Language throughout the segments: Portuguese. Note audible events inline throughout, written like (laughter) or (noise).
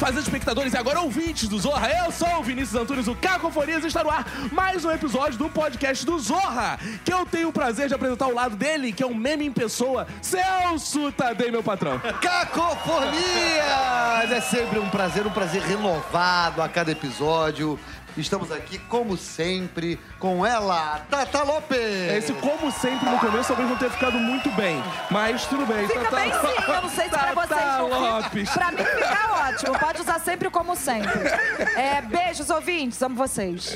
fazer espectadores e agora ouvintes do Zorra. Eu sou o Vinícius Antunes, o Cacofonias, e está no ar mais um episódio do podcast do Zorra, que eu tenho o prazer de apresentar ao lado dele, que é um meme em pessoa, Celso Tadei, meu patrão. Cacofonias! É sempre um prazer, um prazer renovado a cada episódio. Estamos aqui, como sempre, com ela, Tata Lopes! Esse, como sempre, no começo talvez não tenha ficado muito bem, mas tudo bem. Fica Tata- bem sim, eu não sei se pra vocês. Tata não fica. Lopes. Pra mim fica ótimo, pode usar sempre como sempre. É, beijos, ouvintes, amo vocês.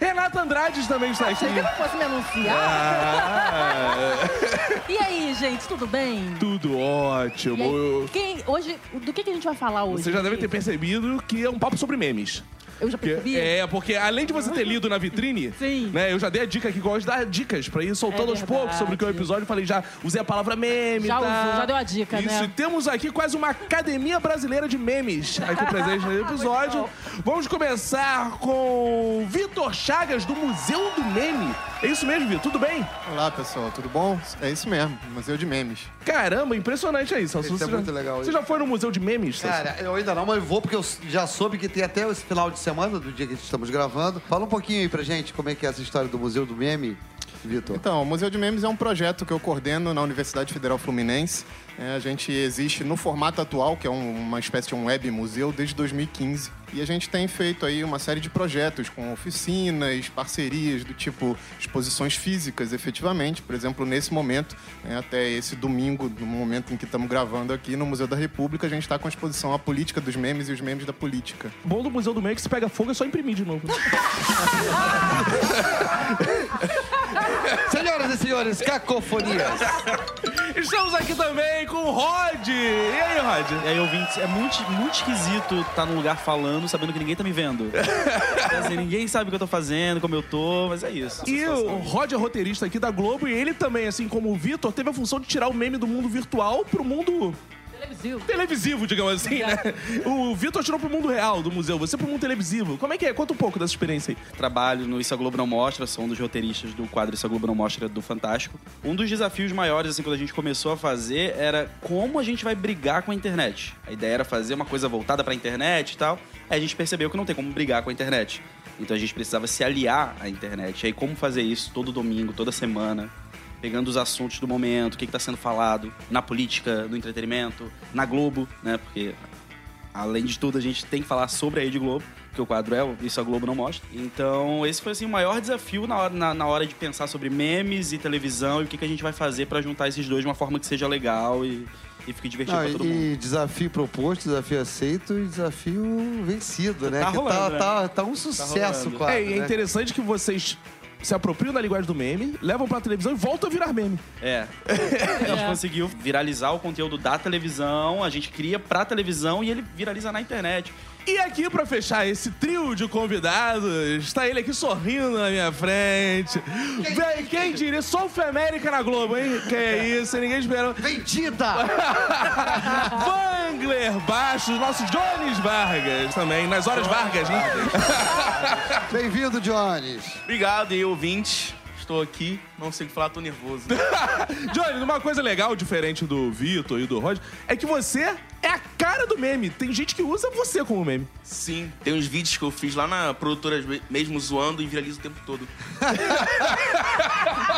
Renata Andrade também está aqui. Achei que não fosse me anunciar. Ah, (laughs) E aí, gente, tudo bem? tudo ótimo. aí, quem, hoje, do que, que a gente vai falar hoje? Você já deve ter percebido que é um papo sobre memes. Eu já percebi? é, porque além de você ter lido na vitrine, Sim. né, eu já dei a dica aqui, gosto de dar dicas pra ir soltando É aos poucos sobre o que é o episódio. Falei, já usei a palavra meme. Já tá? usou, já deu a dica, Isso, né? e temos aqui quase uma academia brasileira de memes aqui presente no (laughs) episódio. Vamos começar com Vitor Chagas, do Museu do Meme. É isso mesmo, Vitor? Tudo bem? Olá, pessoal, tudo bom? É isso mesmo, Museu de Memes. Caramba, impressionante aí, Celso. Isso é Você muito já- legal, Você já foi no Museu de Memes, Celso? Cara, eu ainda não, mas vou porque eu já soube que tem até esse final de semana, do dia que estamos gravando. Fala um pouquinho aí pra gente como é que é essa história do Museu do Meme, Vitor. Então, o Museu de Memes é um projeto que eu coordeno na Universidade Federal Fluminense. É, a gente existe no formato atual, que é um- uma espécie de um web museu, desde 2015. E a gente tem feito aí uma série de projetos com oficinas, parcerias do tipo exposições físicas, efetivamente. Por exemplo, nesse momento, né, até esse domingo, no momento em que estamos gravando aqui no Museu da República, a gente está com a exposição A Política dos Memes e os Memes da Política. Bom do Museu do Meme é que se pega fogo é só imprimir de novo. (laughs) Senhoras e senhores, Cacofonias! (laughs) Estamos aqui também com o Rod. E aí, Rod? E aí, ouvintes, é muito, muito esquisito estar num lugar falando, sabendo que ninguém tá me vendo. Quer (laughs) dizer, ninguém sabe o que eu tô fazendo, como eu tô, mas é isso. E o Rod é roteirista aqui da Globo e ele também, assim como o Vitor, teve a função de tirar o meme do mundo virtual pro mundo Televisivo. televisivo, digamos assim, né? O Vitor tirou pro mundo real do museu, você pro mundo televisivo. Como é que é? Conta um pouco dessa experiência aí. Trabalho no Isso a Globo Não Mostra, sou um dos roteiristas do quadro Isso a Globo Não Mostra do Fantástico. Um dos desafios maiores, assim, quando a gente começou a fazer, era como a gente vai brigar com a internet. A ideia era fazer uma coisa voltada pra internet e tal. Aí a gente percebeu que não tem como brigar com a internet. Então a gente precisava se aliar à internet. E aí como fazer isso todo domingo, toda semana, pegando os assuntos do momento, o que está sendo falado na política, no entretenimento, na Globo, né? Porque além de tudo a gente tem que falar sobre a Rede Globo, que o quadro é o isso a Globo não mostra. Então esse foi assim o maior desafio na hora, na, na hora de pensar sobre memes e televisão e o que, que a gente vai fazer para juntar esses dois de uma forma que seja legal e, e fique divertido Não, para todo mundo. e desafio proposto, desafio aceito e desafio vencido, né? Tá rolando, tá, né? tá, tá um sucesso, rolando. quase. é, e é né? interessante que vocês se apropriam da linguagem do meme, levam pra televisão e voltam a virar meme. É. (laughs) A gente conseguiu viralizar o conteúdo da televisão, a gente cria pra televisão e ele viraliza na internet. E aqui, pra fechar esse trio de convidados, está ele aqui sorrindo na minha frente. Vem, quem diria? South América na Globo, hein? Que é isso, ninguém esperou. Vendida! (laughs) Wangler Baixos, nosso Jones Vargas também, nas horas Vargas, né? Bem-vindo, Jones! Obrigado, e ouvinte. Estou aqui, não sei o que falar, tô nervoso. (laughs) Johnny, uma coisa legal, diferente do Vitor e do Rod, é que você é a cara do meme. Tem gente que usa você como meme. Sim, tem uns vídeos que eu fiz lá na produtora mesmo zoando e viralizo o tempo todo. (laughs)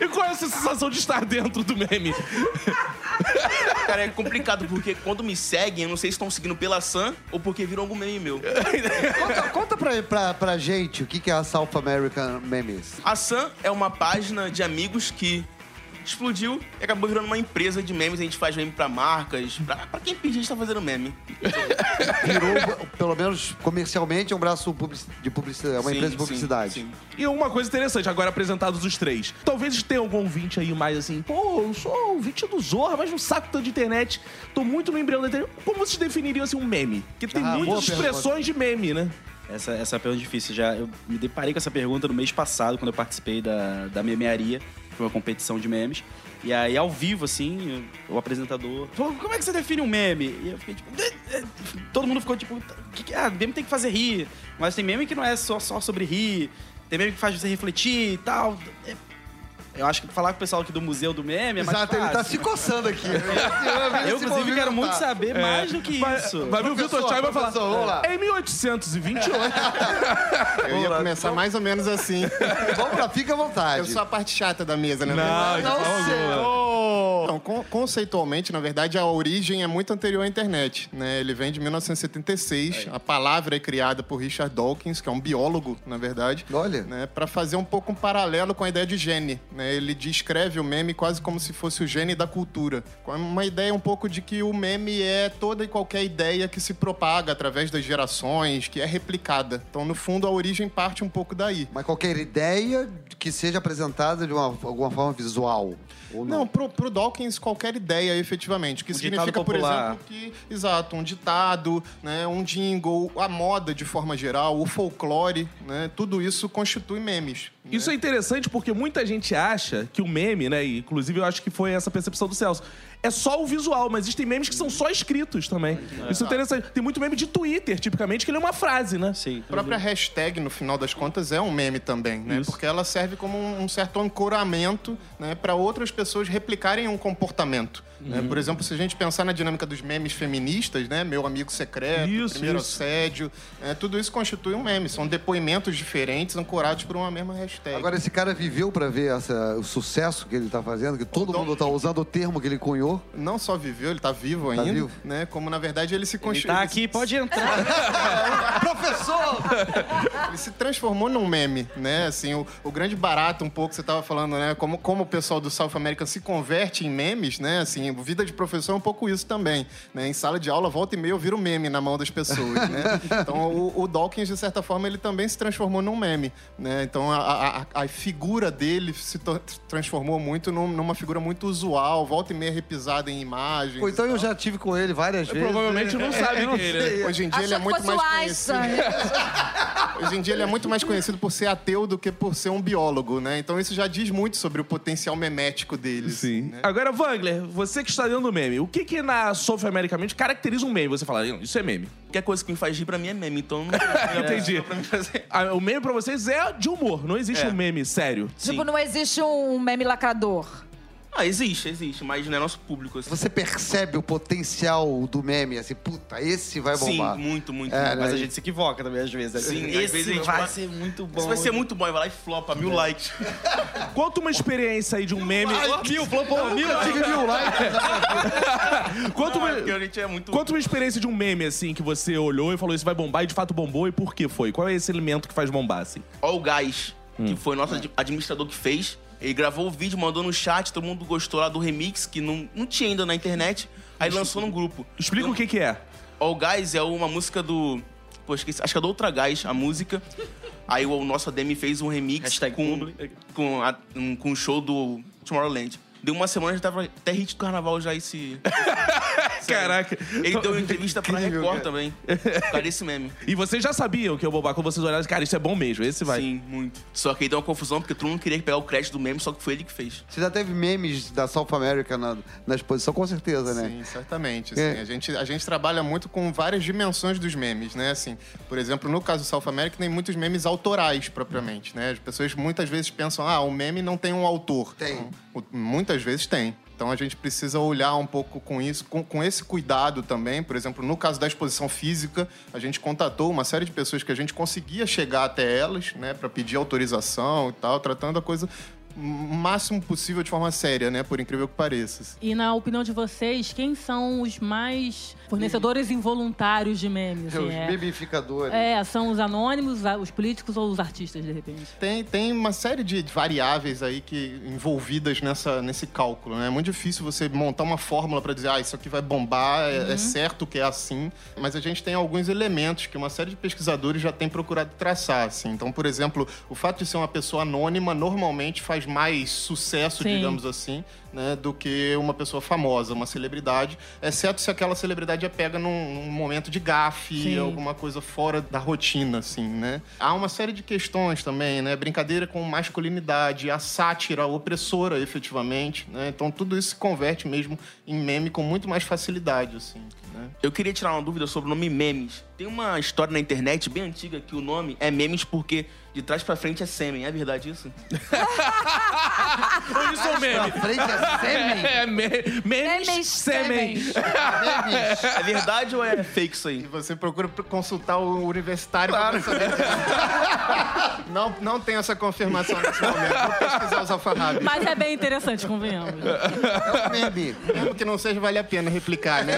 E qual é essa sensação de estar dentro do meme? (laughs) Cara, é complicado porque quando me seguem, eu não sei se estão seguindo pela Sam ou porque viram algum meme meu. Conta pra, pra, pra gente o que que é a South American Memes. A Sam é uma página de amigos que explodiu e acabou virando uma empresa de memes. A gente faz meme pra marcas, pra, pra quem pedir, a gente tá fazendo meme. (laughs) Virou, pelo menos comercialmente, é um braço de publicidade, é uma Sim, empresa de sim, publicidade. sim. E uma coisa interessante, agora apresentados os três. Talvez tenha algum ouvinte aí mais assim, pô, eu sou ouvinte do Zorra, mas não saco tanto de internet. Tô muito no embrião da internet. Como vocês definiriam assim um meme? Porque tem Ah, muitas pergunta. expressões de meme, né? Essa, essa é pergunta difícil. Já, eu me deparei com essa pergunta no mês passado, quando eu participei da, da memearia, foi uma competição de memes. E aí, ao vivo, assim, o apresentador. "Pô, Como é que você define um meme? E eu fiquei tipo. "Eh, eh", Todo mundo ficou tipo. "Que que- Ah, meme tem que fazer rir. Mas tem meme que não é só, só sobre rir. Tem meme que faz você refletir e tal. É, Eu acho que falar com o pessoal aqui do Museu do Meme é mais Exato, ele tá fácil. se coçando aqui. (laughs) Eu, inclusive, quero muito saber mais do que isso. vai vir o Vitor Chai e vai falar. vamos lá. Em 1828. Eu ia começar mais ou menos assim. Vamos lá, fica à vontade. Eu sou a parte chata da mesa, né? Não, Não sei. Então, con- conceitualmente, na verdade, a origem é muito anterior à internet. Né? Ele vem de 1976. A palavra é criada por Richard Dawkins, que é um biólogo, na verdade. Olha. Né? Para fazer um pouco um paralelo com a ideia de gene. Né? Ele descreve o meme quase como se fosse o gene da cultura. Com uma ideia um pouco de que o meme é toda e qualquer ideia que se propaga através das gerações, que é replicada. Então, no fundo, a origem parte um pouco daí. Mas qualquer ideia que seja apresentada de uma, alguma forma visual. Ou não? Não, pro, pro Dawkins, qualquer ideia, efetivamente. Que Um significa, por exemplo, que. Exato, um ditado, né, um jingle, a moda de forma geral, o folclore, né? Tudo isso constitui memes. né? Isso é interessante porque muita gente acha que o meme, né? Inclusive, eu acho que foi essa percepção do Celso. É só o visual, mas existem memes que são só escritos também. Isso é interessante. Tem muito meme de Twitter, tipicamente, que ele é uma frase, né? Sim. A própria hashtag, no final das contas, é um meme também, né? Isso. Porque ela serve como um, certo ancoramento né, para outras pessoas replicarem um comportamento. né? Uhum. Por exemplo, se a gente pensar na dinâmica dos memes feministas, né? Meu amigo secreto, Isso, primeiro isso. assédio, né, tudo isso constitui um meme. São depoimentos diferentes ancorados por uma mesma hashtag. Agora, esse cara viveu pra ver essa- o sucesso que ele tá fazendo, que todo mundo tá usando o termo que ele cunhou. Não só viveu, ele tá vivo ainda, vivo. né? Como na verdade ele se constituiu. tá aqui, pode entrar. (laughs) Professor! (laughs) Ele se transformou num meme, né? Assim, o, o grande barato um pouco, você tava falando, né? Como, como o pessoal do South America se converte em memes, né? Assim, vida de professor é um pouco isso também, né? Em sala de aula, volta e meia, eu viro meme na mão das pessoas, né? (laughs) Então, o, o Dawkins, de certa forma, ele também se transformou num meme, né? Então, a, a, a figura dele se transformou muito num- numa figura muito usual, volta e meia repisada em imagens. Pô, então eu já tive com ele várias vezes. Provavelmente não sabe Eu quem ele é. sei. Hoje em dia ele é Achou que muito mais conhecido. (laughs) Hoje em dia ele é muito mais conhecido por ser ateu do que por ser um biólogo, né? Então isso já diz muito sobre o potencial memético dele. Sim. né? Agora, Wangler, você que está dentro do meme, o que que na South Americamente caracteriza um meme? Você fala, "Não, isso é meme. Qualquer coisa que me faz rir pra mim é meme, então... (laughs) Entendi. Pra mim fazer. Ah, o meme pra vocês é de humor, não existe É. um meme sério. Tipo, não existe um meme lacrador. Ah, existe, existe, mas não é nosso público. Assim. Você percebe o potencial do meme, assim, puta, esse vai Sim, bombar. muito, muito. É, muito. Mas né? a gente se equivoca também às vezes. Sim, Esse às vezes a gente vai vai- ser muito bom. Isso vai ser muito bom, vai lá e flopa, mil likes. (laughs) Conta uma experiência aí de um meme. Mil, flopou mil. Eu tive mil likes. (laughs) Conta uma, Porque a gente é muito... conta uma experiência de um meme, assim, que você olhou e falou, isso vai bombar, e de fato bombou, e por que foi? Qual é esse elemento que faz bombar, assim? Ó o Gás, Hum. que foi nosso ad- administrador que fez. Ele gravou o vídeo, mandou no chat, todo mundo gostou lá do remix, que não, não tinha ainda na internet. Aí lançou no grupo. Explica o que que é. All Guys é uma música do. Pô, esqueci. Acho que é do Outra Gás, a música. Aí o nosso ADM fez um remix Hashtag com, com, a- um, com o show do Tomorrowland. Deu uma semana já tava até hit do carnaval já esse. (laughs) Caraca. Ele deu uma entrevista pra (laughs) Incrível, Record cara. também. Por causa desse meme. E vocês já sabiam que eu bombar quando vocês olharam, cara, isso é bom mesmo, esse vai. Sim, muito. Só que aí deu uma confusão, porque todo mundo queria pegar o crédito do meme, só que foi ele que fez. Você já teve memes da South America na, na exposição, com certeza, né? Sim, certamente. assim. É. a, gente, a gente trabalha muito com várias dimensões dos memes, né? Assim, por exemplo, no caso do South America, tem muitos memes autorais, propriamente, né? As pessoas muitas vezes pensam, ah, o meme não tem um autor. Tem. Então, o- muitas vezes tem. Então a gente precisa olhar um pouco com isso, com, com esse cuidado também. Por exemplo, no caso da exposição física, a gente contatou uma série de pessoas que a gente conseguia chegar até elas, né, para pedir autorização e tal, tratando a coisa o máximo possível de forma séria, né, por incrível que pareça. E na opinião de vocês, quem são os mais fornecedores involuntários de memes? Os assim, é, mebificadores. é, são os anônimos, os políticos ou os artistas, de repente? Tem, tem uma série de variáveis aí que envolvidas nessa, nesse cálculo, né? É muito difícil você montar uma fórmula para dizer, ah, isso aqui vai bombar, é, é certo que é assim. Mas a gente tem alguns elementos que uma série de pesquisadores já tem procurado traçar, assim. Então, por exemplo, o fato de ser uma pessoa anônima normalmente faz mais sucesso, Sim. digamos assim, né, do que uma pessoa famosa, uma celebridade, exceto se aquela celebridade é pega num, num momento de gafe, Sim. alguma coisa fora da rotina, assim, né? Há uma série de questões também, né? Brincadeira com masculinidade, a sátira opressora, efetivamente, né? Então tudo isso se converte mesmo em meme com muito mais facilidade, assim, né? Eu queria tirar uma dúvida sobre o nome memes. Tem uma história na internet bem antiga que o nome é memes porque de trás pra frente é sêmen. É verdade isso? Ou isso é um Pra meme? frente é sêmen. É, me, memes, Memes, sêmen. Memes. (laughs) É verdade ou é fake isso aí? E você procura consultar o universitário para saber. não, não tem essa confirmação nesse momento. Vou pesquisar os alfarrábios. Mas é bem interessante, convenhamos. É um meme. Mesmo que não seja, vale a pena replicar, né?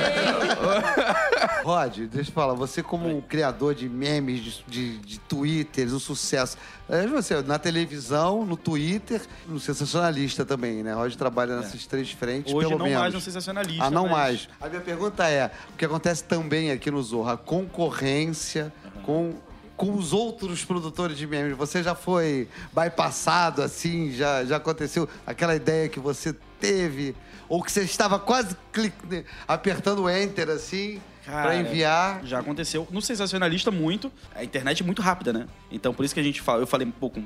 Rod, deixa eu falar, você como um criador de memes, de, de, de twitters, um sucesso. É você, na televisão, no Twitter, no sensacionalista também, né? Rod trabalha nessas três frentes, Hoje pelo não menos. mais no sensacionalista. Ah, não mas- mais. A minha pergunta é, o que acontece também aqui no Zorra, a concorrência com, com os outros produtores de memes. Você já foi bypassado, assim, já, já aconteceu aquela ideia que você teve, ou que você estava quase clic- apertando o enter, assim, Cara, pra enviar. Já aconteceu. No sensacionalista, muito. A internet é muito rápida, né? Então, por isso que a gente fala. Eu falei um pouco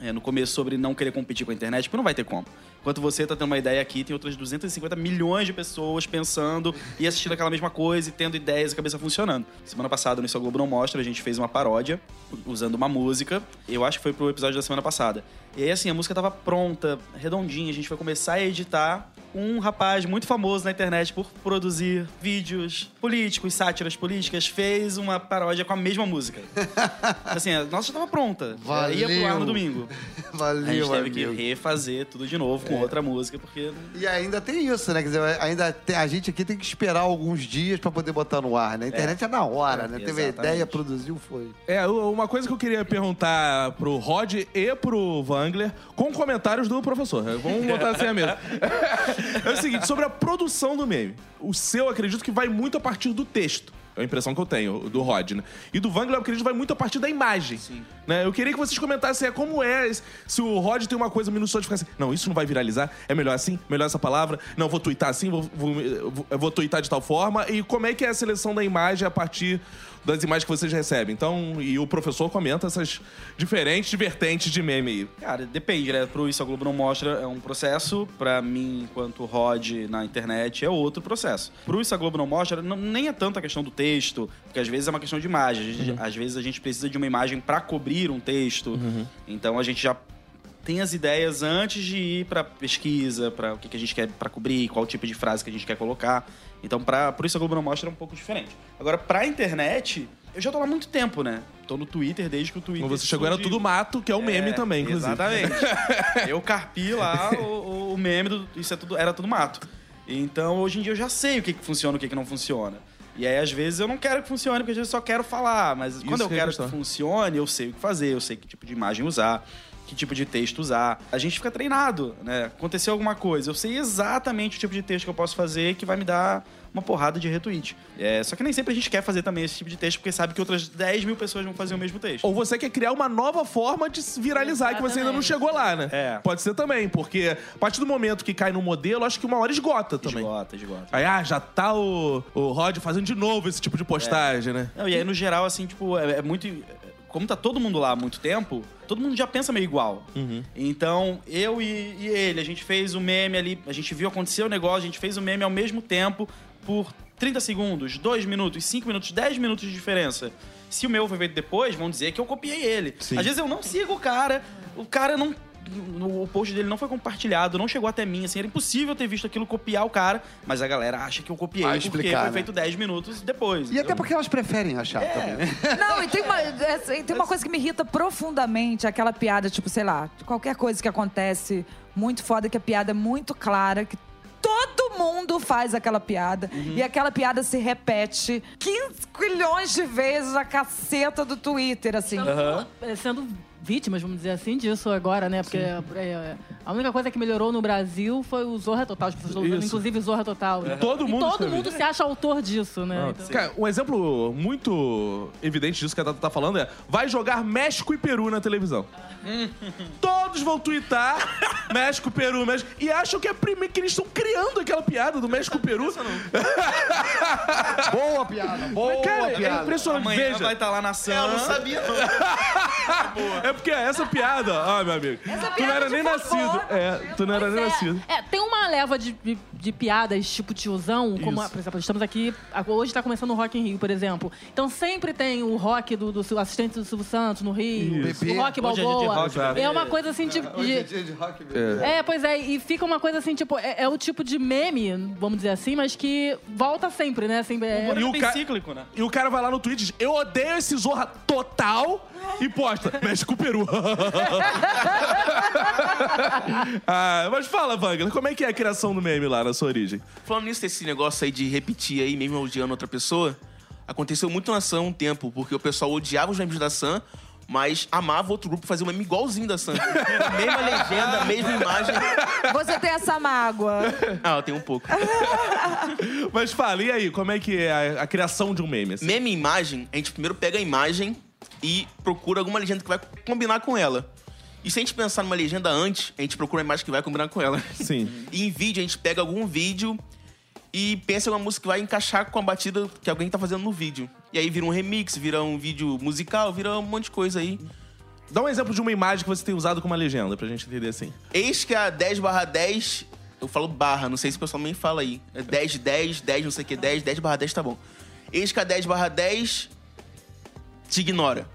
é, no começo sobre não querer competir com a internet, porque não vai ter como. Enquanto você tá tendo uma ideia aqui, tem outras 250 milhões de pessoas pensando e assistindo aquela mesma coisa e tendo ideias e a cabeça funcionando. Semana passada, no Isso a Globo Não Mostra, a gente fez uma paródia usando uma música. Eu acho que foi pro episódio da semana passada. E aí, assim, a música tava pronta, redondinha. A gente foi começar a editar um rapaz muito famoso na internet por produzir vídeos políticos, sátiras políticas, fez uma paródia com a mesma música. (laughs) assim, a nossa já tava pronta. Valeu. Ia pro ar no domingo. (laughs) A Valeu, gente teve que refazer tudo de novo com outra música, porque. E ainda tem isso, né? Quer dizer, ainda tem- a gente aqui tem que esperar alguns dias pra poder botar no ar, né? A internet é, na hora, né? Teve a exatamente. ideia, produziu, foi. É, uma coisa que eu queria perguntar pro Rod e pro Wangler, com comentários do professor. Vamos botar assim a mesa. (laughs) É o seguinte, sobre a produção do meme. O seu, acredito que vai muito a partir do texto. É a impressão que eu tenho, do Rod, né? E do Wangler, eu acredito que vai muito a partir da imagem. Né? Eu queria que vocês comentassem é, como é, se o Rod tem uma coisa minuciosa de ficar assim, não, isso não vai viralizar, é melhor assim, melhor essa palavra, não, vou twittar assim, vou, vou, vou, vou twittar de tal forma, e como é que é a seleção da imagem a partir das imagens que vocês recebem. Então, e o professor comenta essas diferentes vertentes de meme aí. Cara, depende, né? Pro Isso a Globo não mostra é um processo, pra mim, enquanto Rod na internet, é outro processo. Pro Isso a Globo não mostra, não- nem é tanto a questão do texto, porque às vezes é uma questão de imagem. Gente- Às vezes a gente precisa de uma imagem pra cobrir um texto. Então a gente já tem as ideias antes de ir pra pesquisa, pra o que, que a gente quer pra cobrir, qual tipo de frase que a gente quer colocar. Então, pra, por isso a Globo não mostra é um pouco diferente. Agora, pra internet, eu já tô lá há muito tempo, né? Tô no Twitter desde que o Twitter. Quando você chegou era tudo mato, que é o meme É, também, inclusive. Exatamente. (laughs) eu carpi lá o, o meme do isso é tudo, era tudo mato. Então, hoje em dia eu já sei o que, que funciona e o que, que não funciona. E aí, às vezes, eu não quero que funcione, porque às vezes eu só quero falar. Mas quando eu que quero que funcione, eu sei o que fazer, eu sei que tipo de imagem usar, que tipo de texto usar. A gente fica treinado, né? Aconteceu alguma coisa, eu sei exatamente o tipo de texto que eu posso fazer que vai me dar uma porrada de retweet. É, só que nem sempre a gente quer fazer também esse tipo de texto, porque sabe que outras 10 mil pessoas vão fazer o mesmo texto. Ou você quer criar uma nova forma de se viralizar que você ainda não Exatamente. chegou lá, né? É. Pode ser também, porque a partir do momento que cai no modelo, acho que uma hora esgota também. Esgota, esgota. Aí, ah, já tá o, o Rod fazendo de novo esse tipo de postagem, né? Não, e aí, no geral, assim, tipo, é, é muito. Como tá todo mundo lá há muito tempo, todo mundo já pensa meio igual. Então, eu e, e ele, a gente fez o meme ali, a gente viu acontecer o negócio, a gente fez o meme ao mesmo tempo por 30 segundos, 2 minutos, 5 minutos, 10 minutos de diferença. Se o meu foi feito depois, vão dizer que eu copiei ele. Às vezes eu não sigo o cara, o cara não. O post dele não foi compartilhado, não chegou até mim, assim, era impossível ter visto aquilo copiar o cara, mas a galera acha que eu copiei Vai porque explicar, foi né? feito 10 minutos depois. E até porque elas preferem achar É. também. (laughs) Não, e tem uma, é, tem uma coisa que me irrita profundamente, aquela piada, tipo, sei lá, de qualquer coisa que acontece muito foda, que a piada é muito clara, que todo mundo faz aquela piada. E aquela piada se repete 15 milhões de vezes na caceta do Twitter, assim. É, Sendo vítimas, vamos dizer assim, disso agora, né? Porque é, a única coisa que melhorou no Brasil foi o Zorra Total. As pessoas estão usando, inclusive, Zorra Total. todo e mundo todo mundo se acha autor disso, né? Então- Cara, um exemplo muito evidente disso que a Tata tá falando é: vai jogar México e Peru na televisão. (laughs) Todos vão twittar México, Peru, México. E acham que é primeiro que eles estão criando aquela piada do México, Peru. (laughs) Boa piada, boa Cara, é piada. impressionante. Amanhã Veja, vai estar lá na Eu Sam. não sabia, não. (laughs) é porque essa piada, ó, (laughs) meu amigo, tu não piada era de nem vovó. nascido. É, tu não era nem É, nascido. é, tem uma leva de, de, de piadas, tipo tiozão, como, Isso. por exemplo, estamos aqui, hoje está começando o Rock in Rio, por exemplo. Então sempre tem o rock do, do Sil- assistente do Silvio Santos no Rio, Isso. o rock Hoje é dia de Balboa. rock, é uma coisa assim, tipo... Hoje é de- dia de rock mesmo. É, pois é, e fica uma coisa assim, tipo, é, é o tipo de meme, vamos dizer assim, mas que volta sempre, né? Assim, é, E o bem ca- cíclico, né? E o cara vai lá no Twitch e diz, eu odeio esse Zorra total e posta, mexe com o peru. (laughs) ah, mas fala, Wagner, como é que é a criação do meme lá na sua origem? Falando nisso, esse negócio aí de repetir aí, mesmo odiando outra pessoa, aconteceu muito na Sam um tempo, porque o pessoal odiava os memes da Sam, mas amava outro grupo fazer um meme igualzinho da Sam. (laughs) mesma legenda, mesma imagem. Você tem essa mágoa. Ah, eu tenho um pouco. Mas fala, e aí, como é que é a, a criação de um meme? assim? Meme e imagem, a gente primeiro pega a imagem e procura alguma legenda que vai combinar com ela. E se a gente pensar numa legenda antes, a gente procura a imagem que vai combinar com ela. Sim. (laughs) E em vídeo, a gente pega algum vídeo e pensa em uma música que vai encaixar com a batida que alguém tá fazendo no vídeo. E aí vira um remix, vira um vídeo musical, vira um monte de coisa aí. Dá um exemplo de uma imagem que você tem usado como uma legenda, pra gente entender assim. Eis que a 10 barra 10, eu falo barra, não sei se o pessoal também fala aí. É 10, 10, 10, não sei o que, 10, 10 barra 10 tá bom. Eis que a 10 barra 10 te ignora.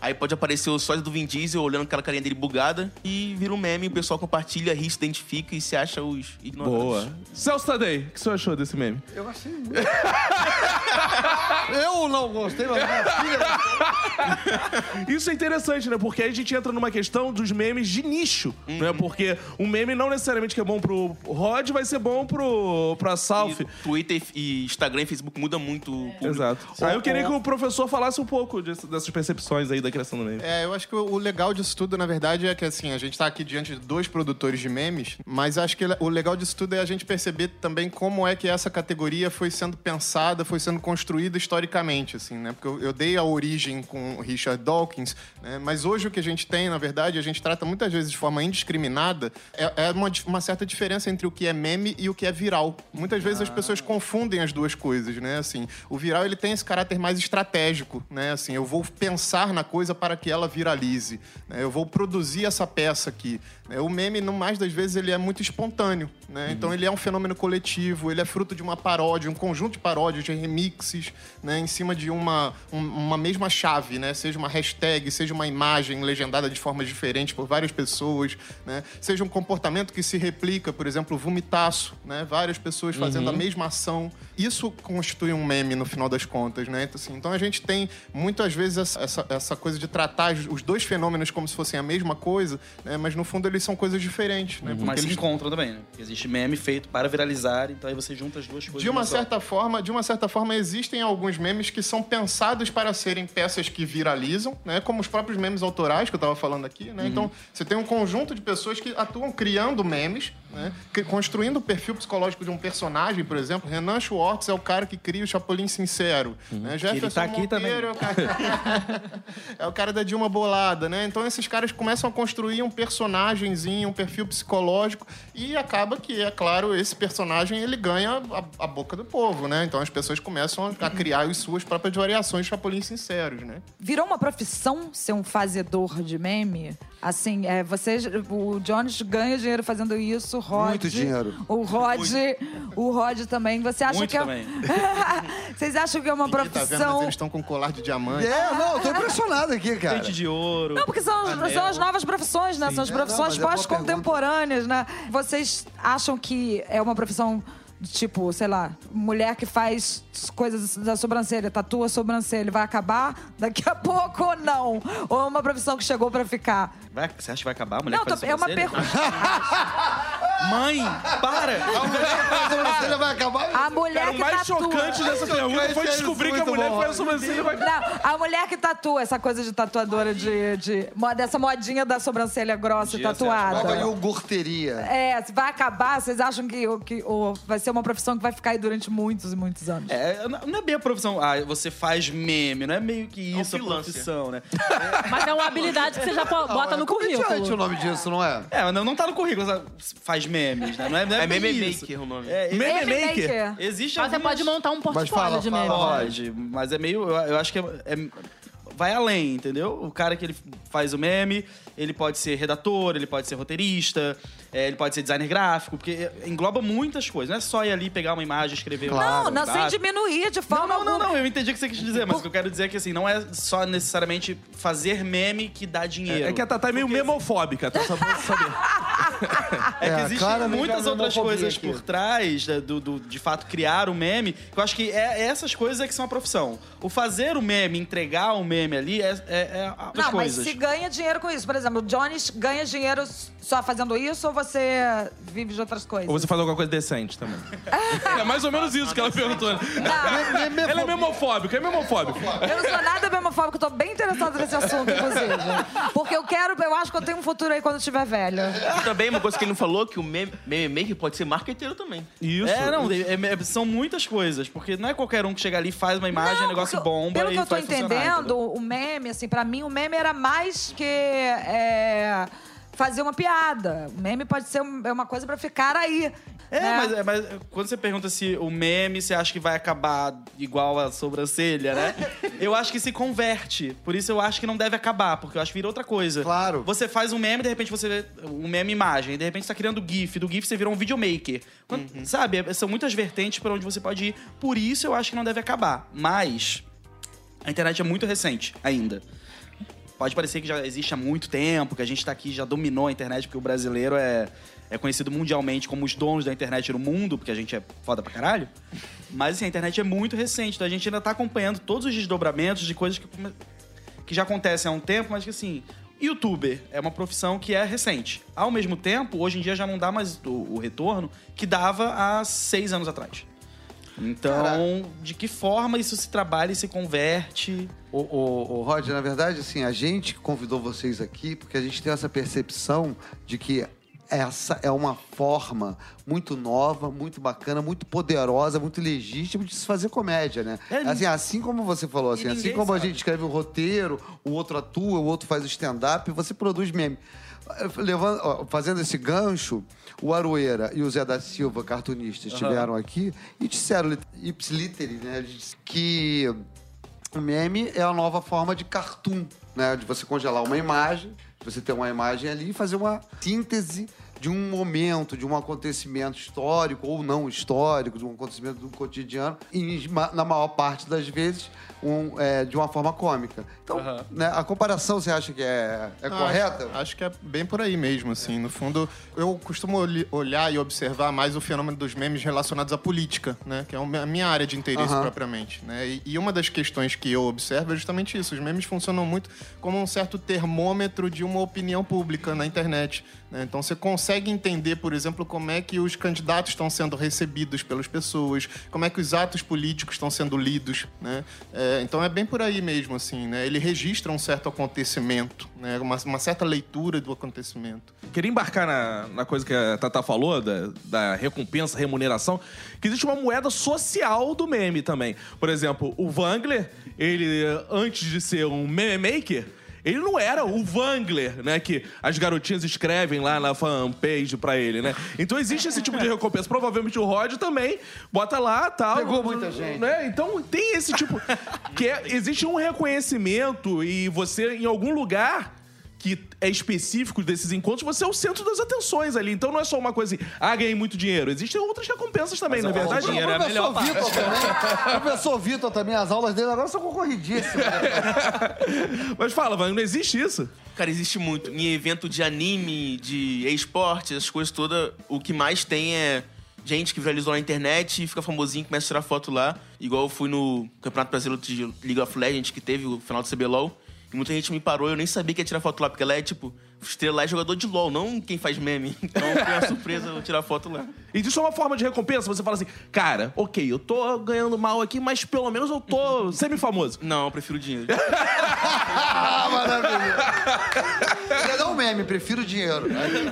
Aí pode aparecer o sócio do Vin Diesel olhando aquela carinha dele bugada e vira um meme, o pessoal compartilha, ri, se identifica e se acha os ignorantes. Boa. Celso Tadei, o que você achou desse meme? Eu achei muito. (laughs) Eu não gostei, mas minha filha. (laughs) Isso é interessante, né? Porque aí a gente entra numa questão dos memes de nicho, né? Porque um meme não necessariamente que é bom pro Rod vai ser bom pro, pra South. E Twitter e Instagram e Facebook muda muito o público. Exato. Aí eu queria que o professor falasse um pouco desse- dessas percepções aí da criação do meme. É, eu acho que o legal disso tudo, na verdade, é que assim, a gente tá aqui diante de dois produtores de memes, mas acho que o legal disso tudo é a gente perceber também como é que essa categoria foi sendo pensada, foi sendo construída historicamente, assim, né? Porque eu, eu dei a origem com o Richard Dawkins, né? Mas hoje o que a gente tem, na verdade, a gente trata muitas vezes de forma indiscriminada, é, é uma, uma certa diferença entre o que é meme e o que é viral. Muitas vezes as pessoas confundem as duas coisas, né? Assim, o viral ele tem esse caráter mais estratégico, né? Assim, eu vou pensar na coisa para que ela viralize, né? Eu vou produzir essa peça aqui. Né? O meme, no mais das vezes, ele é muito espontâneo, né? Então ele é um fenômeno coletivo, ele é fruto de uma paródia, um conjunto de paródias, de remixes, né? Em cima de uma, um- uma mesma chave, né? Seja uma hashtag, seja uma imagem legendada de formas diferentes por várias pessoas, né? Seja um comportamento que se replica, por exemplo, o vomitaço, né? Várias pessoas fazendo a mesma ação. Isso constitui um meme no final das contas, né? Então, assim, então a gente tem muitas vezes essa, essa, essa coisa de tratar os- os dois fenômenos como se fossem a mesma coisa, né? Mas no fundo eles são coisas diferentes, né? Porque Mas se eles encontram também, né? Existe meme feito para viralizar, então aí você junta as duas coisas. De uma numa só. certa forma, de uma certa forma existem alguns memes que são pensados para serem peças que viralizam, né? Como os próprios memes autorais que eu estava falando aqui, né? Então, você tem um conjunto de pessoas que atuam criando memes, né? Construindo o perfil psicológico de um personagem, por exemplo, Renan Schwartz é o cara que cria o Chapolin Sincero, né? Jefferson tá aqui também. Monteiro é o cara... (laughs) é o cara da Dilma Bolada, né? Então esses caras começam a construir um personagemzinho, um perfil psicológico e acaba que, é claro, esse personagem ele ganha a, a boca do povo, né? Então as pessoas começam a, a criar as suas próprias variações de Chapolin sinceros, né? Virou uma profissão ser um fazedor de meme? Assim, é, vocês, o Jones ganha dinheiro fazendo isso, o Rod. Muito dinheiro. O Rod, o Rod também. Você acha Muito que é. também. (laughs) Vocês acham que é uma Ninguém tá vendo, profissão? eles estão com colar de diamante. É, não, eu tô impressionado aqui, cara. Dente de ouro. Não, porque são, são as novas profissões, né? São as É, profissões é boa pós-contemporâneas, né? Vocês acham que é uma profissão tipo, sei lá, mulher que faz coisas da sobrancelha, tatua a sobrancelha, vai acabar daqui a (laughs) pouco ou não? Ou é uma profissão que chegou pra ficar? Vai- você acha que vai acabar a mulher Não, que faz tô- é uma pergunta. (laughs) Mãe, para! (laughs) A sobrancelha vai acabar. A mulher Cara, o que mais tatua. chocante dessa pergunta foi é descobrir que a mulher faz a sobrancelha e vai... Não, a mulher que tatua, essa coisa de tatuadora de. de dessa modinha da sobrancelha grossa e que tatuada. Nova iogurteria. É, se vai acabar, vocês acham que, que ou vai ser uma profissão que vai ficar aí durante muitos e muitos anos? É, não não é bem a profissão. Ah, você faz meme, não é meio que um isso a freelancer. profissão, né? Mas é uma habilidade que você já bota no Comediante o currículo. nome disso, não é? É, não, não tá no currículo, sabe? faz memes, né? Não é, não é, É meme isso. maker o nome. É, Meme Meme Maker. Existe Mas você algumas- pode montar um portfólio fala, de fala, meme. fala. Pode, mas é meio. Eu, eu acho que é, é- vai além, entendeu? O cara que ele faz o meme, ele pode ser redator, ele pode ser roteirista, é, ele pode ser designer gráfico, porque engloba muitas coisas. Não é só ir ali pegar uma imagem, escrever Não, um não, sem diminuir de Não, forma não, não, alguma. não, eu entendi o que você quis dizer, mas o que eu quero dizer é que assim, não é só necessariamente fazer meme que dá dinheiro. É que a Tatá é meio memofóbica, tá? Só pra saber. (laughs) É que É, existem muitas outras coisas aqui. por trás né, do, do- de fato criar o meme. Que eu acho que é, essas coisas é que são a profissão. O fazer o meme, entregar o meme ali é, é, é a- as Não, mas coisas. se ganha dinheiro com isso. Por exemplo, o Jones ganha dinheiro só fazendo isso ou você vive de outras coisas? Ou você faz alguma coisa decente também. (laughs) É mais ou menos isso que ela perguntou. né? Não, Ela é memofóbica, é memofóbica. eu não sou nada memofóbico, eu tô bem interessada nesse assunto, inclusive. Porque eu quero, eu acho que eu tenho um futuro aí quando eu estiver velha. E também, uma coisa que ele não falou, que o meme, meme maker pode ser marqueteiro também. Isso. É, não, é- é- são muitas coisas. Porque não é qualquer um que chega ali, faz uma imagem, Não, negócio bomba Pelo e que eu tô entendendo, o meme, assim, pra mim, o meme era mais que é, fazer uma piada. O meme pode ser é uma coisa pra ficar aí. É, né? mas, é, mas quando você pergunta se o meme você acha que vai acabar igual a sobrancelha, né? (laughs) eu acho que se converte. Por isso eu acho que não deve acabar, porque eu acho que vira outra coisa. Claro. Você faz um meme, de repente você vê um meme imagem, de repente você tá criando GIF, do GIF você vira um videomaker. Quando- Sabe? É- São muitas vertentes pra onde você pode ir. Por isso eu acho que não deve acabar. Mas a internet é muito recente ainda. Pode parecer que já existe há muito tempo, que a gente tá aqui já dominou a internet, porque o brasileiro é, é conhecido mundialmente como os donos da internet no mundo, porque a gente é foda pra caralho. Mas assim, a internet é muito recente, então a gente ainda tá acompanhando todos os desdobramentos de coisas que, que já acontecem há um tempo, mas que assim. Youtuber é uma profissão que é recente. Ao mesmo tempo, hoje em dia já não dá mais o, o retorno que dava há seis anos atrás. Então, de que forma isso se trabalha e se converte? O, o, o Rod, na verdade, assim, a gente convidou vocês aqui porque a gente tem essa percepção de que essa é uma forma muito nova, muito bacana, muito poderosa, muito legítima de se fazer comédia, né? É, assim, assim como você falou, assim, assim como a sabe. gente escreve um roteiro, o outro atua, o outro faz o stand-up, você produz meme. Levando, fazendo esse gancho, o Aroeira e o Zé da Silva, cartunistas, estiveram aqui e disseram, ipsiliteri, né, que o meme é a nova forma de cartoon, né? De você congelar uma imagem, você ter uma imagem ali e fazer uma síntese de um momento, de um acontecimento histórico ou não histórico, de um acontecimento do cotidiano, e na maior parte das vezes um, é, de uma forma cômica. Então, Aham. né, a comparação você acha que é, é Não, correta? Acho, acho que é bem por aí mesmo, assim. No fundo, eu costumo olhar e observar mais o fenômeno dos memes relacionados à política, né? Que é a minha área de interesse Aham. propriamente, né? E, e uma das questões que eu observo é justamente isso. Os memes funcionam muito como um certo termômetro de uma opinião pública na internet. Né? Então, você consegue entender, por exemplo, como é que os candidatos estão sendo recebidos pelas pessoas, como é que os atos políticos estão sendo lidos, né? É, então, é bem por aí mesmo, assim, né? Ele registra um certo acontecimento, né? Uma, uma certa leitura do acontecimento. Queria embarcar na, na coisa que a Tata falou, da, da recompensa, remuneração, que existe uma moeda social do meme também. Por exemplo, o Wangler, ele, antes de ser um meme maker, ele não era o Wangler, né? Que as garotinhas escrevem lá na fanpage pra ele, né? Então existe esse tipo de recompensa. Provavelmente o Rod também bota lá tal. Pegou muita gente. Né? Então tem esse tipo. que é- existe um reconhecimento e você, em algum lugar que é específico desses encontros, você é o centro das atenções ali. Então não é só uma coisa assim, ah, ganhei muito dinheiro. Existem outras recompensas também, não é verdade? o dinheiro é melhor professor Vitor também. O professor Vitor também, as aulas dele agora são concorridíssimas. (laughs) Mas fala, Van, não existe isso? Cara, existe muito. Em evento de anime, de esporte, essas coisas todas, o que mais tem é gente que viralizou na internet e fica famosinho, começa a tirar foto lá. Igual eu fui no Campeonato Brasileiro de League of Legends, que teve o final do CBLOL. E muita gente me parou, eu nem sabia que ia tirar foto lá, porque ela é, tipo, estrela lá é jogador de LOL, não quem faz meme. (laughs) Então foi uma surpresa eu tirar foto lá. E isso é uma forma de recompensa. Você fala assim, cara, ok, eu tô ganhando mal aqui, mas pelo menos eu tô semi-famoso. Não, eu prefiro dinheiro. (laughs) ah, maravilha. Não meme, prefiro dinheiro.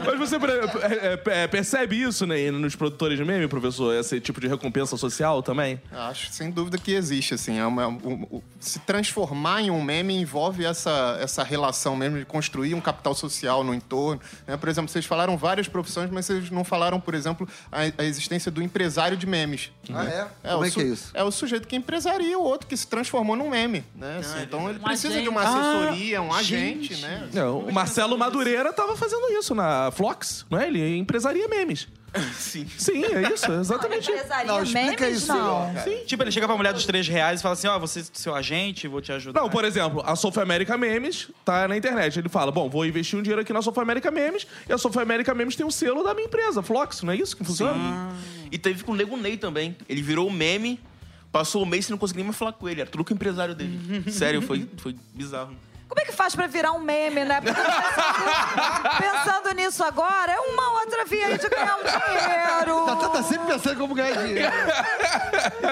Mas você é, é, é, percebe isso né, nos produtores de meme, professor? Esse tipo de recompensa social também? Acho sem dúvida que existe, assim. É uma- um- um- se transformar em um meme envolve essa, essa relação mesmo de construir um capital social social no entorno. né? Por exemplo, vocês falaram várias profissões, mas vocês não falaram, por exemplo, a, a existência do empresário de memes. Ah, né? é? Como o é que é isso? É o sujeito que empresaria o outro, que se transformou num meme. Né? Assim, então ele Um precisa de agente. uma assessoria, um agente, né? Não, o Marcelo Madureira tava fazendo isso na Flox, não é? Ele empresaria memes. (laughs) Sim. Sim, é isso, exatamente. Empresaria Não, explica memes, isso não. Sim. Tipo, ele chega pra mulher dos três reais e fala assim, ó, você é seu agente, vou te ajudar. Não, por exemplo, a Sofa América Memes tá na internet. Ele fala: bom, vou investir um dinheiro aqui na Sofa América Memes, e a Sofa América Memes tem o selo da minha empresa, Flox, não é isso que funciona? E teve com o Nego Ney também. Ele virou meme, passou o mês e não conseguia nem mais falar com ele. Era tudo com o empresário dele. Sério, foi, foi bizarro. Como é que faz pra virar um meme, né? Porque pensando, pensando nisso agora, é uma outra via aí de ganhar um dinheiro. Tá, tá sempre pensando como ganhar dinheiro.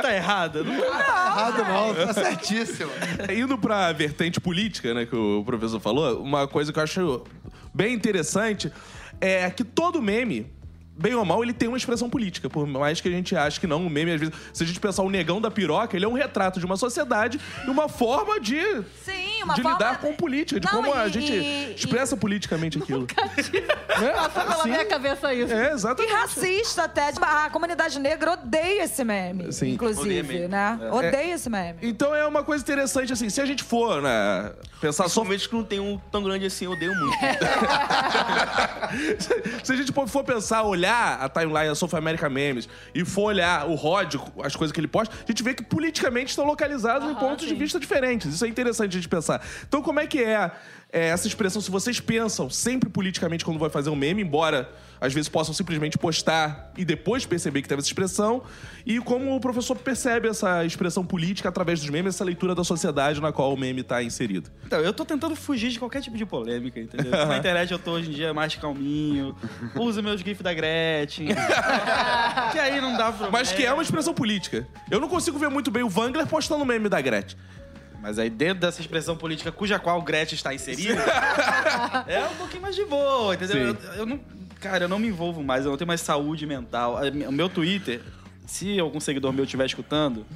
tá errado. Não tá. Errado não, tá certíssimo. Indo pra vertente política, né, que o professor falou, uma coisa que eu acho bem interessante é que todo meme. Bem ou mal, ele tem uma expressão política. Por mais que a gente ache que não, o meme, às vezes, se a gente pensar o negão da piroca, ele é um retrato de uma sociedade e uma forma de, Sim, uma de forma... lidar com política, de Não, como a e- gente e- expressa politicamente aquilo. É, Passou pela sim. minha cabeça isso. É, E exatamente. racista até. A comunidade negra odeia esse meme, Sim. inclusive, Odeia né? Odeia esse meme. Então é uma coisa interessante, assim, se a gente for, né, pensar só Principalmente que não tem um tão grande assim, eu odeio muito. (laughs) Se a gente for pensar, olhar a timeline da Sofa América Memes e for olhar o Rod, as coisas que ele posta, a gente vê que politicamente estão localizados em pontos de sim. vista diferentes. Isso é interessante a gente pensar. Então, como é que é, é, essa expressão? Se vocês pensam sempre politicamente quando vai fazer um meme, embora às vezes possam simplesmente postar e depois perceber que teve essa expressão, e como o professor percebe essa expressão política através dos memes, essa leitura da sociedade na qual o meme está inserido. Então, eu tô tentando fugir de qualquer tipo de polêmica, entendeu? (laughs) Na internet eu tô hoje em dia mais calminho, uso meus GIFs da Gretchen. (laughs) que aí não dá problema. Mas que é uma expressão política. Eu não consigo ver muito bem o Wangler postando meme da Gretchen. Mas aí dentro dessa expressão política cuja qual o Gretchen está inserido, é um pouquinho mais de boa, entendeu? Eu, eu não, cara, eu não me envolvo mais, eu não tenho mais saúde mental. O meu Twitter, se algum seguidor meu estiver escutando,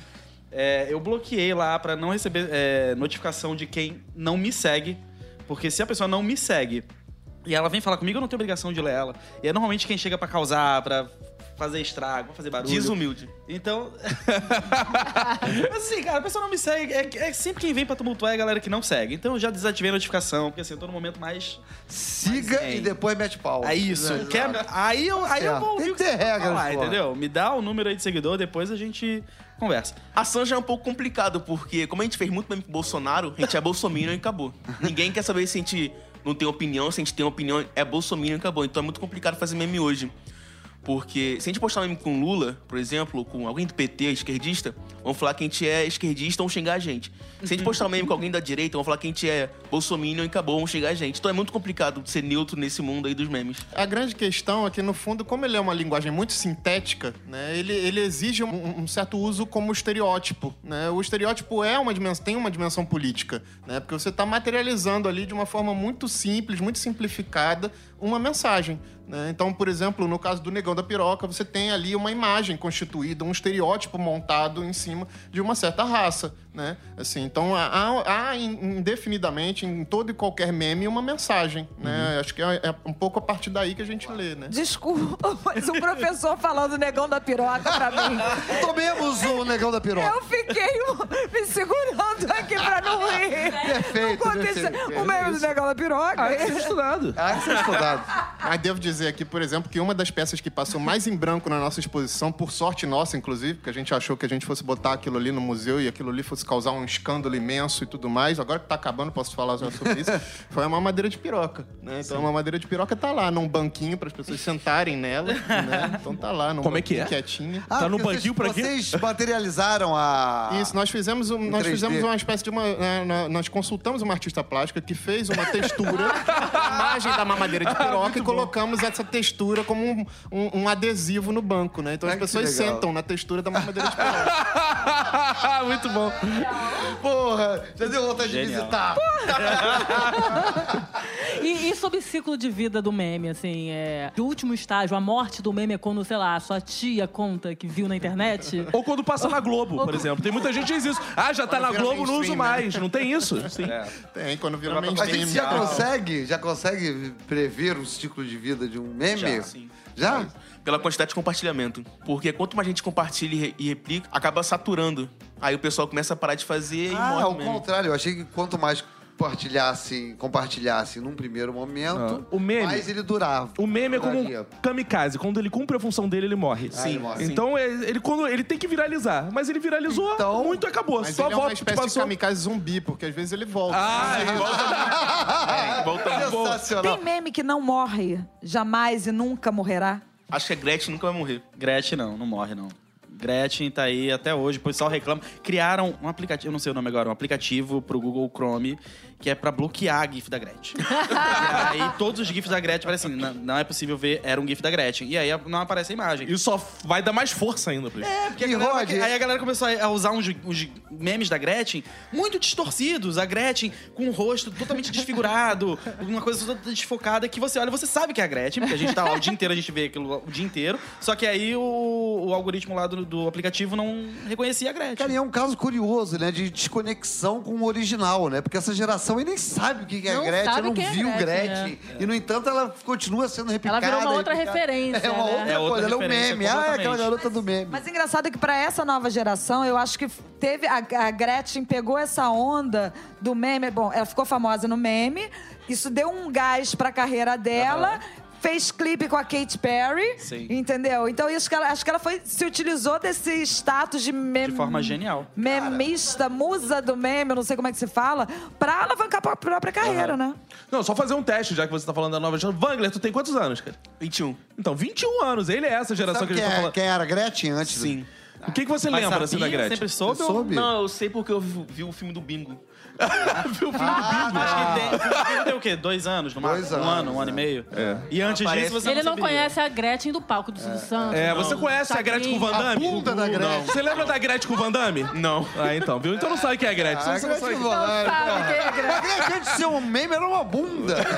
é, eu bloqueei lá pra não receber é, notificação de quem não me segue, porque se a pessoa não me segue e ela vem falar comigo, eu não tenho obrigação de ler ela. E é normalmente quem chega pra causar, pra fazer estrago, fazer barulho. Desumilde. Então. (laughs) Mas assim, cara, a pessoa não me segue. É, é sempre quem vem pra tumultuar é a galera que não segue. Então eu já desativei a notificação, porque assim, eu tô no momento mais. Siga Mas, e depois mete pau. É isso. Exato. Quer... Aí, eu, aí eu vou ouvir Tem que ter regras, falar, entendeu? Me dá o número aí de seguidor, depois a gente conversa. A Sanja é um pouco complicado, porque como a gente fez muito meme com o Bolsonaro, a gente é bolsominion e acabou. (laughs) Ninguém quer saber se a gente não tem opinião, se a gente tem opinião, é bolsominion e acabou. Então é muito complicado fazer meme hoje. Porque se a gente postar meme com Lula, por exemplo, com alguém do PT, esquerdista, vão falar que a gente é esquerdista ou xingar a gente. Se a gente postar um meme com alguém da direita, vão falar que a gente é bolsominion e acabou, vão xingar a gente. Então é muito complicado ser neutro nesse mundo aí dos memes. A grande questão é que, no fundo, como ele é uma linguagem muito sintética, né, ele, ele exige um, um certo uso como estereótipo. Né? O estereótipo é uma dimensão, tem uma dimensão política, né? porque você está materializando ali de uma forma muito simples, muito simplificada, uma mensagem. Né? Então, por exemplo, no caso do Negão da Piroca, você tem ali uma imagem constituída, um estereótipo montado em cima de uma certa raça. Né? Assim, então, há, há- há in- indefinidamente, em todo e qualquer meme, uma mensagem. Né? Acho que é, é um pouco a partir daí que a gente lê. Né? Desculpa, mas o professor falando negão da piroca pra mim. (laughs) Tomemos o negão da piroca. Eu fiquei me segurando aqui pra não rir. Perfeito, Não perfeito. O meme do negão da piroca. Ah, isso é estudado. (laughs) Ah, que você é estudado. Mas devo dizer aqui, por exemplo, que uma das peças que passou mais em branco na nossa exposição, por sorte nossa, inclusive, porque a gente achou que a gente fosse botar aquilo ali no museu e aquilo ali fosse causar um escândalo imenso e tudo mais. Agora que tá acabando, posso falar já sobre isso. (laughs) Foi uma madeira de piroca, né? Então, uma madeira de piroca tá lá, num banquinho para as pessoas sentarem nela, né? (laughs) Então tá lá, num Como é que é? quietinha. Ah, Tá no banquinho pra quê? Vocês materializaram a... Isso, nós fizemos, um- nós 3D. fizemos uma espécie de uma. né, nós consultamos uma artista plástica que fez uma textura, a imagem da mamadeira de (laughs) piroca e colocamos essa textura como um, um- um adesivo no banco, né? Então Ah, as que pessoas sentam na textura da mamadeira de piroca. Muito bom. (laughs) Porra, já deu vontade de Genial. visitar. (laughs) E E, sobre o ciclo de vida do meme, assim, é, do último estágio, a morte do meme é quando, sei lá, sua tia conta que viu na internet. (laughs) Ou quando passa na Globo, por exemplo. Tem muita gente que diz isso. Ah, já tá Quando na Globo, não uso né? mais. Não tem isso? Sim. Tem, quando vira A gente já consegue, já consegue prever o ciclo de vida de um meme? Já, sim. Já? Pela quantidade de compartilhamento. Porque quanto mais gente compartilha e replica, acaba saturando. Aí o pessoal começa a parar de fazer e Ah, morre ao mesmo. contrário. Eu achei que quanto mais compartilhasse, compartilhasse num primeiro momento, Ah, o meme- mais ele durava. O meme é como um kamikaze. Quando ele cumpre a função dele, ele morre. Ah, ele morre. Então, é- ele, quando, ele tem que viralizar. Mas ele viralizou, Então- muito e acabou. Mas Só ele é uma volta espécie de passou. kamikaze zumbi, porque às vezes ele volta. Ah, ele volta. Volta. Sensacional. Tem meme que não morre jamais e nunca morrerá? Acho que a Gretchen nunca vai morrer. Gretchen não, não morre não. Gretchen tá aí até hoje, o pessoal reclama. Criaram um aplicativo, eu não sei o nome agora, um aplicativo pro Google Chrome que é pra bloquear a GIF da Gretchen. (laughs) e aí todos os GIFs da Gretchen parecem assim, não, não é possível ver, era um GIF da Gretchen. E aí não aparece a imagem. Isso só vai dar mais força ainda pra ele. É, porque a E, galera- Rod, aí a galera começou a usar uns, uns memes da Gretchen muito distorcidos. A Gretchen com o rosto totalmente desfigurado, (laughs) uma coisa toda desfocada que você olha, você sabe que é a Gretchen, porque a gente tá lá o dia inteiro, a gente vê aquilo o dia inteiro. Só que aí o, o algoritmo lá do, do aplicativo não reconhecia a Gretchen. Cara, e é um caso curioso, né? De desconexão com o original, né? Porque essa geração aí nem sabe o que é Não Gretchen, não é viu Gretchen, Gretchen. E, no entanto, ela continua sendo replicada. virou uma outra replicada. referência, É uma né? outra É outra coisa, ela é um meme. Ah, é aquela garota do meme. Mas engraçado é que pra essa nova geração, eu acho que teve. A, a Gretchen pegou essa onda do meme. Bom, ela ficou famosa no meme, isso deu um gás pra carreira dela. Fez clipe com a Katy Perry, Sim. entendeu? Então isso que ela, acho que ela foi se utilizou desse status de meme, De forma genial. memista, musa do meme, eu não sei como é que se fala, pra alavancar a própria carreira, né? Não, só fazer um teste, já que você tá falando da nova geração. Wangler, tu tem quantos anos, cara? 21. Então, 21 anos. Ele é essa geração Sabe que a gente tá é, falando. quem era Gretchen antes? Sim. O que, que você Mas lembra, assim, da? Gretchen? Sempre soube? Você ou- soube? Não, eu sei porque eu vi, vi o filme do Bingo. (laughs) Viu o filme Ah, do Bingo? Acho que tem, tem, tem o quê? Dois anos no máximo? Um ano, um ano é. e meio? E antes Parece- disso você Ele não sabia. conhece a Gretchen do palco do Silvio Santos. É, não. você conhece a Gretchen com o Van A Damme? bunda da Gretchen. Você lembra da Gretchen com o Van Damme? Não. (laughs) Ah, então, viu? Então não sabe quem é a Gretchen. Ah, Você não sabe quem- é Gretchen? A Gretchen antes de ser um meme era uma bunda. (laughs)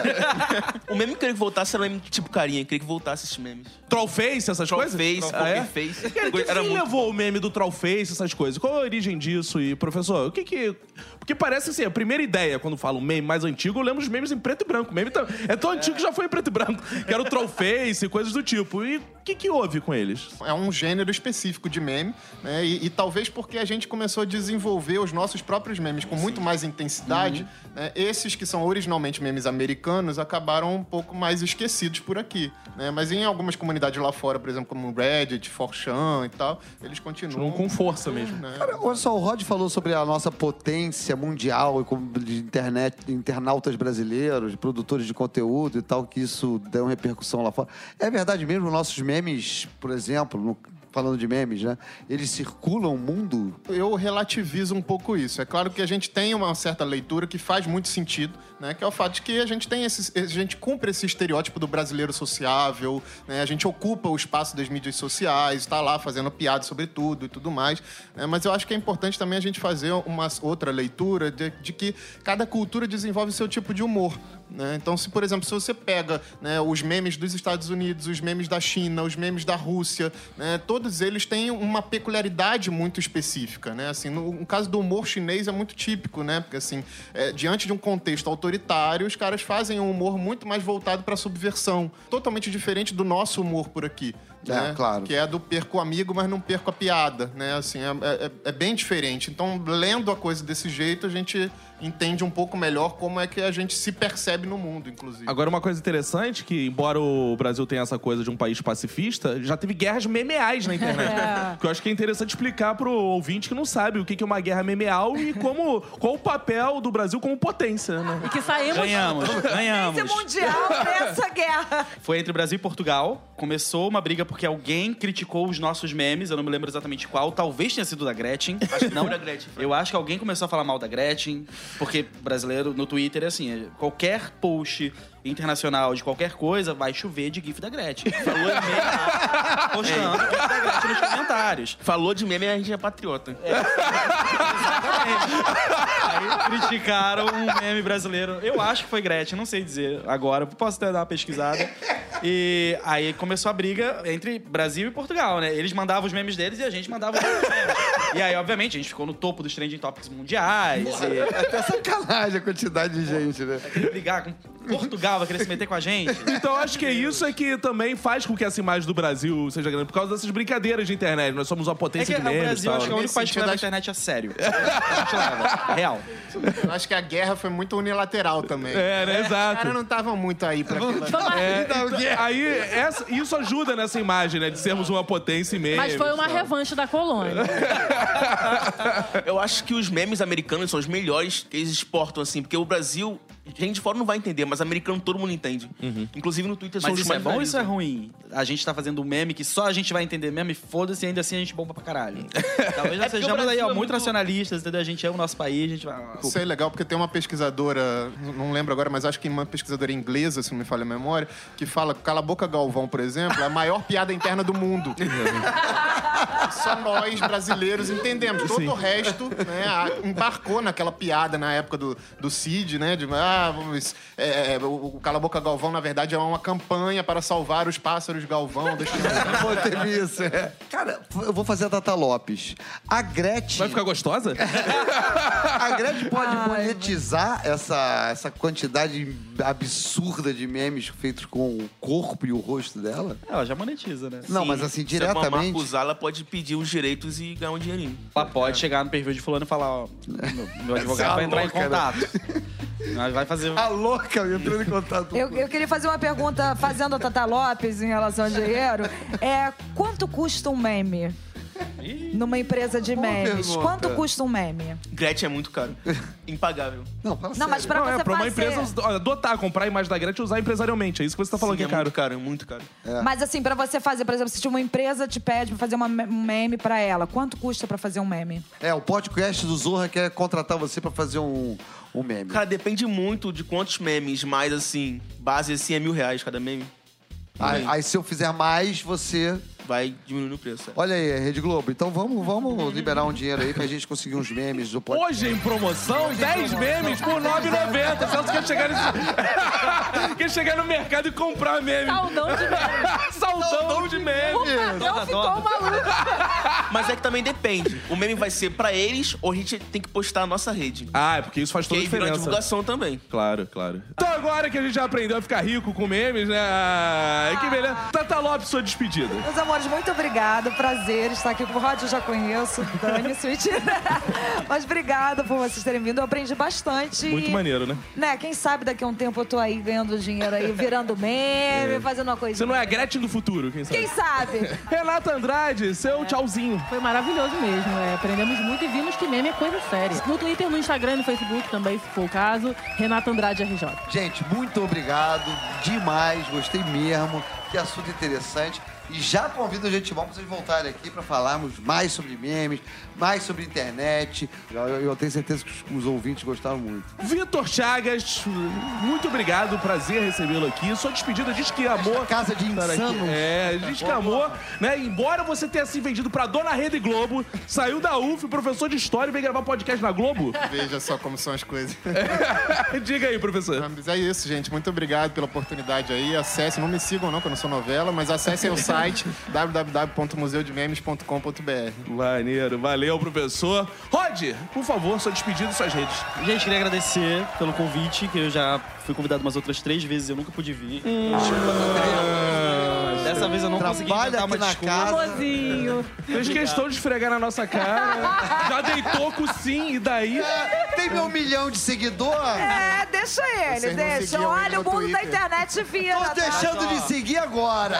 O meme que eu queria que voltasse era meme tipo carinha. Eu queria que voltasse esses memes. Trollface, essas coisas? Face, Ah, é? Poker Face. Cara, quem Era muito levou o meme do Trollface, essas coisas? Qual a origem disso? E, professor, o que que... Porque parece assim, a primeira ideia, quando falo meme mais antigo, eu lembro dos memes em preto e branco. Meme tá- é tão antigo que já foi em preto e branco. Que era o Trollface e coisas do tipo. E o que que houve com eles? É um gênero específico de meme, né? E, e talvez porque a gente começou a desenvolver os nossos próprios memes com muito mais intensidade, né? esses que são originalmente memes americanos acabaram um pouco mais esquecidos por aqui, né? Mas em algumas comunidades lá fora, por exemplo, como Reddit, 4chan e tal, eles continuam... Continuam com força mesmo. né? Cara, olha só, o Rod falou sobre a nossa potência mundial de internet, internautas brasileiros, produtores de conteúdo e tal, que isso deu uma repercussão lá fora. É verdade mesmo, nossos memes, por exemplo, no- falando de memes, né? Eles circulam o mundo. Eu relativizo um pouco isso. É claro que a gente tem uma certa leitura que faz muito sentido, né? Que é o fato de que a gente tem esse, a gente cumpre esse estereótipo do brasileiro sociável, né? A gente ocupa o espaço das mídias sociais, está lá fazendo piada sobre tudo e tudo mais. né? Mas eu acho que é importante também a gente fazer uma outra leitura de, de que cada cultura desenvolve seu tipo de humor. Né? Então, se por exemplo, se você pega né, os memes dos Estados Unidos, os memes da China, os memes da Rússia, né, todos eles têm uma peculiaridade muito específica, né? Assim, no, no caso do humor chinês é muito típico, né? Porque assim, é, diante de um contexto autoritário, os caras fazem um humor muito mais voltado para subversão, totalmente diferente do nosso humor por aqui. É, né? claro. Que é do perco o amigo, mas não perco a piada, né? Assim, é, é- é bem diferente. Então, lendo a coisa desse jeito, a gente entende um pouco melhor como é que a gente se percebe no mundo, inclusive. Agora, uma coisa interessante, que embora o Brasil tenha essa coisa de um país pacifista, já teve guerras memeais na internet. (laughs) Que eu acho que é interessante explicar pro ouvinte que não sabe o que que é uma guerra memeal e como, qual o papel do Brasil como potência, né? E que saímos. Ganhamos, ganhamos. mundial nessa guerra. Foi entre Brasil e Portugal. Começou uma briga porque alguém criticou os nossos memes. Eu não me lembro exatamente qual. Talvez tenha sido da Gretchen. Acho que não. da Gretchen. Eu acho que alguém começou a falar mal da Gretchen. Porque brasileiro no Twitter é assim: é qualquer post internacional de qualquer coisa, vai chover de GIF da Gretchen. Falou e meio postando GIF da Gretchen nos comentários. Falou de meme, a gente é patriota. Aí criticaram um meme brasileiro. Eu acho que foi Gretchen, não sei dizer agora. Posso até dar uma pesquisada. E aí começou a briga entre Brasil e Portugal, né? Eles mandavam os memes deles e a gente mandava os memes. (laughs) E aí, obviamente, a gente ficou no topo dos trending topics mundiais. E Até sacanagem a quantidade de gente, né? brigar com Portugal, vai querer se meter com a gente. (laughs) Então acho que isso é que também faz com que essa imagem do Brasil seja grande, por causa dessas brincadeiras de internet. Nós somos uma É potência que de o memes e Brasil tal. acho que é o único país que leva a internet a sério. A gente leva. Real. Eu acho que a guerra foi muito unilateral também. É, né? Os Exato. caras não estavam muito aí pra aquilo. É, então, aí essa- isso ajuda nessa imagem, né? De sermos uma potência em memes. Mas foi uma e revanche da colônia. (laughs) (laughs) Eu acho que os memes americanos são os melhores que eles exportam, assim, porque o Brasil, gente de fora não vai entender, mas americano todo mundo entende. Inclusive no Twitter são Mas os isso é bom ou isso é viralizam. ruim? A gente tá fazendo um meme que só a gente vai entender mesmo e foda-se, e ainda assim a gente bomba pra caralho. (laughs) Talvez nós porque o sejamos aí, ó, é muito muito- nacionalistas, entendeu? A gente ama o nosso país, a gente vai... Isso é legal porque tem uma pesquisadora, não lembro agora, mas acho que uma pesquisadora inglesa, se não me falha a memória, que fala que Cala a Boca Galvão, por exemplo, é a maior piada interna do mundo. (laughs) Só nós, brasileiros, entendemos. Todo o resto né, embarcou naquela piada na época do, do Cid, né? De, ah, vamos, é, é, o o Cala a Boca Galvão, na verdade, é uma campanha para salvar os pássaros Galvão. (laughs) teve isso, é. Cara, eu vou fazer a Tata Lopes. A Gretchen. Vai ficar gostosa? (laughs) A Gretchen pode monetizar essa, essa quantidade absurda de memes feitos com o corpo e o rosto dela? Ela já monetiza, né? Não, Sim, mas assim, Se diretamente. acusar, ela pode pedir os direitos e ganhar um dinheirinho. Ela pode chegar no perfil de fulano e falar, ó, meu, meu (laughs) advogado é vai entrar em louca, né? Vai fazer... A louca entrando em contato. Eu, eu queria fazer uma pergunta, fazendo a Tata Lopes em relação ao dinheiro. É, quanto custa um meme? Numa empresa de Boa memes. pergunta. Quanto custa um meme? Gretchen é muito caro. (laughs) Impagável. Não, fala Não, mas pra Não, você é pra uma fazer... empresa adotar, comprar a imagem da Gretchen e usar empresarialmente. É isso que você tá falando Sim, que é caro. muito caro, muito caro. Mas assim, pra você fazer, por exemplo, se uma empresa te pede pra fazer uma me- um meme pra ela, quanto custa pra fazer um meme? É, o podcast do Zorra quer contratar você pra fazer um, um meme. Cara, depende muito de quantos memes, mas assim, base assim é mil reais cada meme. Aí, aí se eu fizer mais, você. Vai diminuindo o preço. é. Olha aí, Rede Globo. Então vamos, vamos liberar um dinheiro aí pra gente conseguir uns memes do podcast. Hoje em promoção, 10 memes por R$ 9,90. Celso quer chegar nesse... (laughs) quer chegar no mercado e comprar meme. Saudão de meme. (laughs) Saudão de meme. Não ficou maluco. (laughs) Mas é que também depende. O meme vai ser pra eles ou a gente tem que postar na nossa rede. Ah, é porque isso faz Que toda a diferença. divulgação também. Claro, claro. Então agora que a gente já aprendeu a ficar rico com memes, né? Ah, Que beleza. Tata Lopes, sua despedida. Meus amores, muito obrigada. Prazer estar aqui com o Rod, eu já conheço. Dani, Sweet. (laughs) Mas obrigada por vocês terem vindo. Eu aprendi bastante. Muito E, maneiro, né? Né, quem sabe daqui a um tempo eu tô aí ganhando dinheiro aí, virando meme, (laughs) fazendo uma coisa. Você não é a Gretchen do futuro, quem sabe? Quem sabe? (laughs) Renata Andrade, seu tchauzinho. Foi maravilhoso mesmo. é, aprendemos muito e vimos que meme é coisa séria. No Twitter, no Instagram e no Facebook também, se for o caso. Renata Andrade RJ. Gente, muito obrigado. Demais, gostei mesmo. Que assunto interessante. E já convido a gente bom pra vocês voltarem aqui pra falarmos mais sobre memes, mais sobre internet. Eu, eu tenho certeza que os, os ouvintes gostaram muito. Vitor Chagas, muito obrigado, prazer recebê-lo aqui. Sua despedida diz que amou. casa de insanos. É, diz que amou, né? Embora você tenha se vendido pra Dona Rede Globo, saiu da UF, professor de história e veio gravar podcast na Globo. Veja só como são as coisas. (laughs) Diga aí, professor. Mas é isso, gente. Muito obrigado pela oportunidade aí. Acesse, não me sigam não, que eu não sou novela, mas acessem o site www.museudememes.com.br. Maneiro, valeu, professor. Rod, por favor, sua despedida e suas redes. Gente, queria agradecer pelo convite, que eu já fui convidado umas outras três vezes e eu nunca pude vir. Dessa vez eu não consegui Trabalha inventar uma aqui na desculpa. casa. Mozinho. Fez questão de esfregar na nossa cara. Já deitou com o sim, e daí? Tem meu milhão de seguidor? É, deixa ele, Vocês não deixa. seguiam ele Olha, no o mundo da Twitter. internet vira. Tô tá? deixando de seguir agora.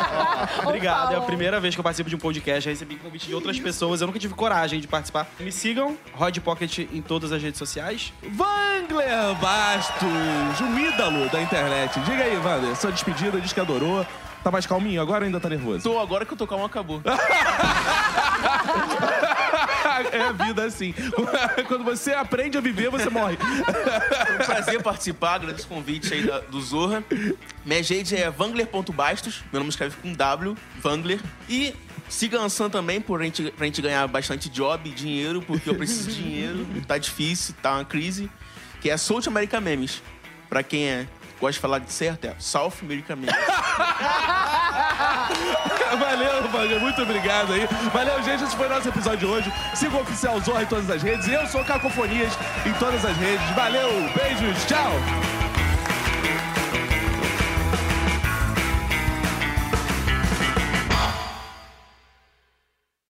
Obrigado, é a primeira vez que eu participo de um podcast. Já recebi convite de outras pessoas, eu nunca tive coragem de participar. Me sigam, Rod Pocket em todas as redes sociais. Wangler Bastos, um ídolo da internet. Diga aí, Wander, sua despedida, diz que adorou. Tá mais calminho agora ou ainda tá nervoso? Tô agora que eu tô calmo, acabou. (laughs) (laughs) é, na vida assim. (laughs) Quando você aprende a viver, você morre. Foi um prazer participar, agradeço o convite aí da- do Zorra. Minha rede é vangler.bastos, meu nome escreve com W, Vangler. E siga a Ansan também por a gente, pra gente ganhar bastante job e dinheiro, porque eu preciso de dinheiro, tá difícil, tá uma crise. Que é South America Memes. Pra quem é, gosta de falar de certo, é South America Memes. (laughs) Valeu, Wagner. Muito obrigado aí. Valeu, gente. Esse foi o nosso episódio de hoje. Siga o Oficial Zorra em todas as redes. Eu sou Cacofonias em todas as redes. Valeu, beijos, tchau.